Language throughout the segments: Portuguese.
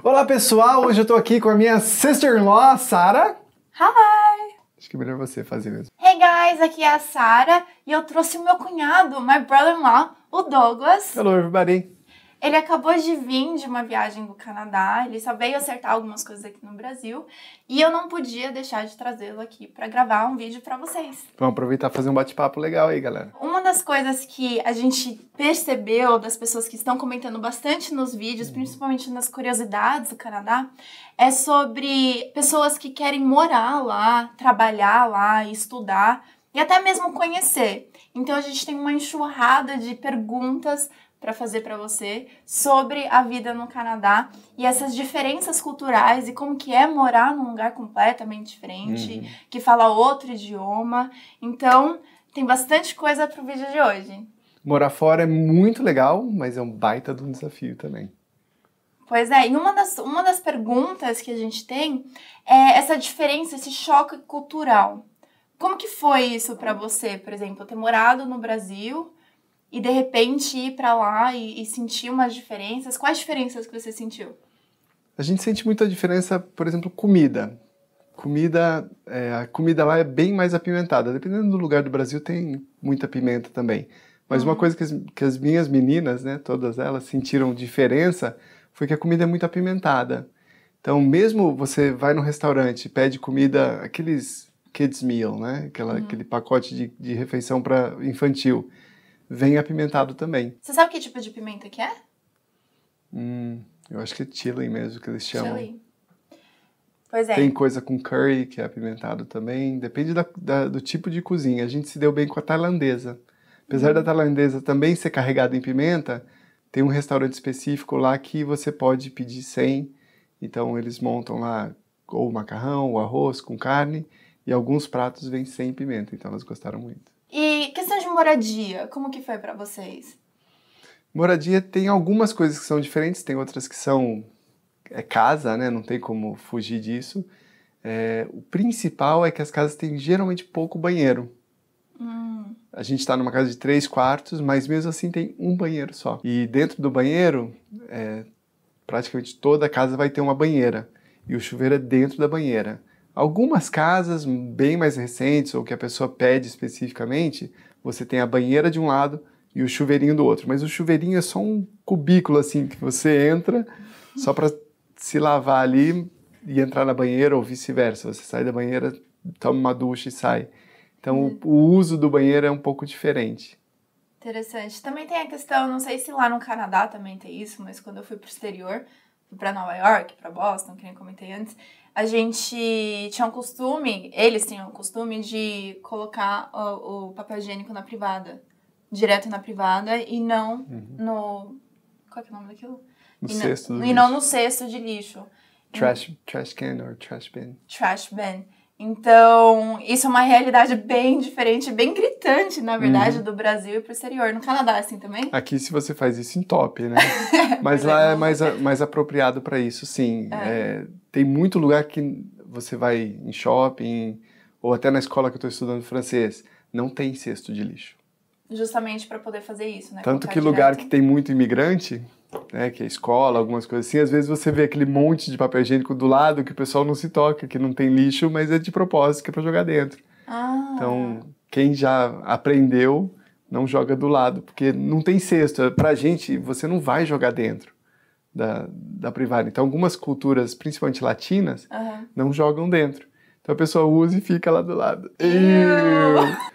Olá pessoal, hoje eu tô aqui com a minha sister-in-law, Sara. Hi! Acho que é melhor você fazer mesmo. Hey guys, aqui é a Sara e eu trouxe o meu cunhado, my brother-in-law, o Douglas. Hello everybody. Ele acabou de vir de uma viagem do Canadá, ele só veio acertar algumas coisas aqui no Brasil e eu não podia deixar de trazê-lo aqui para gravar um vídeo para vocês. Vamos aproveitar e fazer um bate-papo legal aí, galera. Uma das coisas que a gente percebeu das pessoas que estão comentando bastante nos vídeos, Uhum. principalmente nas curiosidades do Canadá, é sobre pessoas que querem morar lá, trabalhar lá, estudar e até mesmo conhecer. Então a gente tem uma enxurrada de perguntas para fazer para você sobre a vida no Canadá e essas diferenças culturais e como que é morar num lugar completamente diferente, Uhum. que fala outro idioma. Então, tem bastante coisa pro vídeo de hoje. Morar fora é muito legal, mas é um baita de um desafio também. Pois é, e uma das, uma das perguntas que a gente tem é essa diferença, esse choque cultural. Como que foi isso para você, por exemplo, ter morado no Brasil e de repente ir para lá e, e sentir umas diferenças? Quais diferenças que você sentiu? A gente sente muita diferença, por exemplo, comida. Comida, é, a comida lá é bem mais apimentada. Dependendo do lugar do Brasil, tem muita pimenta também. Mas uma coisa que as, que as minhas meninas, né, todas elas, sentiram diferença foi que a comida é muito apimentada. Então, mesmo você vai no restaurante e pede comida, aqueles kids meal, né, aquela, aquele pacote de, de refeição para infantil, vem apimentado também. Você sabe que tipo de pimenta que é? Hum, eu acho que é chili mesmo que eles chamam. Chili. Pois é. Tem coisa com curry que é apimentado também. Depende da- da- do tipo de cozinha. A gente se deu bem com a tailandesa. Apesar Uhum. da tailandesa também ser carregada em pimenta, tem um restaurante específico lá que você pode pedir sem. Então eles montam lá ou o macarrão, ou arroz com carne e alguns pratos vêm sem pimenta. Então elas gostaram muito. E moradia, como que foi para vocês? Moradia tem algumas coisas que são diferentes, tem outras que são é casa, né? Não tem como fugir disso. É, o principal é que as casas têm geralmente pouco banheiro. Hum, A gente está numa casa de três quartos, mas mesmo assim tem um banheiro só. E dentro do banheiro, é, praticamente toda a casa vai ter uma banheira. E o chuveiro é dentro da banheira. Algumas casas bem mais recentes, ou que a pessoa pede especificamente, você tem a banheira de um lado e o chuveirinho do outro. Mas o chuveirinho é só um cubículo assim que você entra só para se lavar ali e entrar na banheira ou vice-versa. Você sai da banheira, toma uma ducha e sai. Então o, o uso do banheiro é um pouco diferente. interessante. Também tem a questão, não sei se lá no Canadá também tem isso, mas quando eu fui pro exterior, fui pra Nova York, pra Boston, que nem comentei antes, a gente tinha um costume, eles tinham o costume de colocar o, o papel higiênico na privada. Direto na privada e não no. Qual é o nome daquilo? No e, não- cesto do e não lixo. no cesto de lixo. Trash, trash can or trash bin. trash bin. Então, isso é uma realidade bem diferente, bem gritante, na verdade, Uhum. do Brasil e pro exterior. No Canadá, assim também? Aqui, se você faz isso, entope, né? Mas Pois lá é mais, a- mais apropriado para isso, sim. É, tem muito lugar que você vai em shopping, ou até na escola que eu estou estudando francês, não tem cesto de lixo. Justamente para poder fazer isso, né? Tanto Colocar que lugar direto. que tem muito imigrante, né, que é escola, algumas coisas assim, às vezes você vê aquele monte de papel higiênico do lado que o pessoal não se toca, que não tem lixo, mas é de propósito, que é para jogar dentro. Ah, Então, quem já aprendeu, não joga do lado, porque não tem cesto. Pra gente, você não vai jogar dentro da, da privada. Então, algumas culturas, principalmente latinas, aham. não jogam dentro. Então, a pessoa usa e fica lá do lado.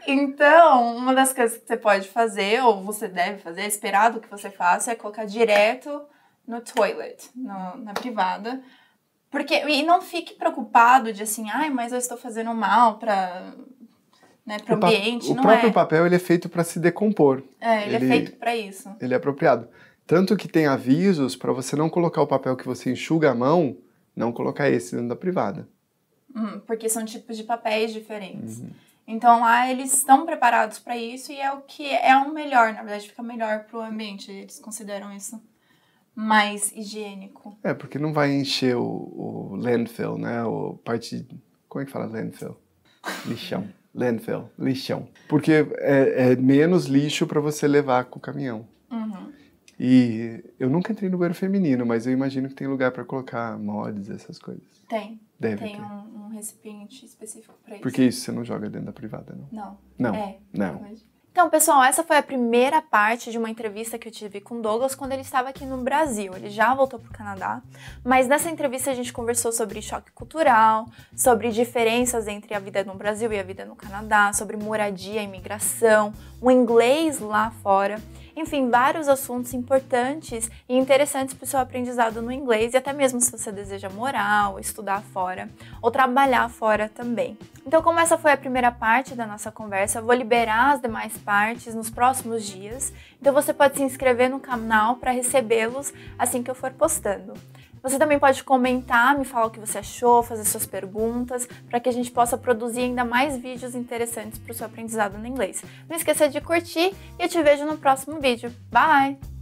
Então, uma das coisas que você pode fazer, ou você deve fazer, é esperado que você faça, é colocar direto no toilet, no- na privada. Porque, e não fique preocupado de assim, ai, mas eu estou fazendo mal para né, pro O ambiente. o não próprio é. papel ele é feito para se decompor. É, ele, ele- é feito para isso. Ele é apropriado. Tanto que tem avisos para você não colocar o papel que você enxuga a mão, não colocar esse dentro da privada. Hum, porque são tipos de papéis diferentes. Uhum. Então lá eles estão preparados para isso e é o que é o melhor, na verdade fica melhor pro ambiente. Eles consideram isso mais higiênico. É, porque não vai encher o, o landfill, né? O parte. Como é que fala landfill? Lixão. Landfill, lixão. Porque é, é menos lixo para você levar com o caminhão. Uhum. E eu nunca entrei no banheiro feminino, mas eu imagino que tem lugar para colocar mods, essas coisas. Tem. Deve tem ter. um recipiente específico para isso. Porque isso você não joga dentro da privada, não? Não. Não. É. Não. Então, pessoal, essa foi a primeira parte de uma entrevista que eu tive com o Douglas quando ele estava aqui no Brasil. Ele já voltou para o Canadá, mas nessa entrevista a gente conversou sobre choque cultural, sobre diferenças entre a vida no Brasil e a vida no Canadá, sobre moradia, imigração, o inglês lá fora. Enfim, vários assuntos importantes e interessantes para o seu aprendizado no inglês e até mesmo se você deseja morar ou estudar fora ou trabalhar fora também. Então, como essa foi a primeira parte da nossa conversa, eu vou liberar as demais partes nos próximos dias. Então, você pode se inscrever no canal para recebê-los assim que eu for postando. Você também pode comentar, me falar o que você achou, fazer suas perguntas, para que a gente possa produzir ainda mais vídeos interessantes para o seu aprendizado no inglês. Não esqueça de curtir e eu te vejo no próximo vídeo. Bye!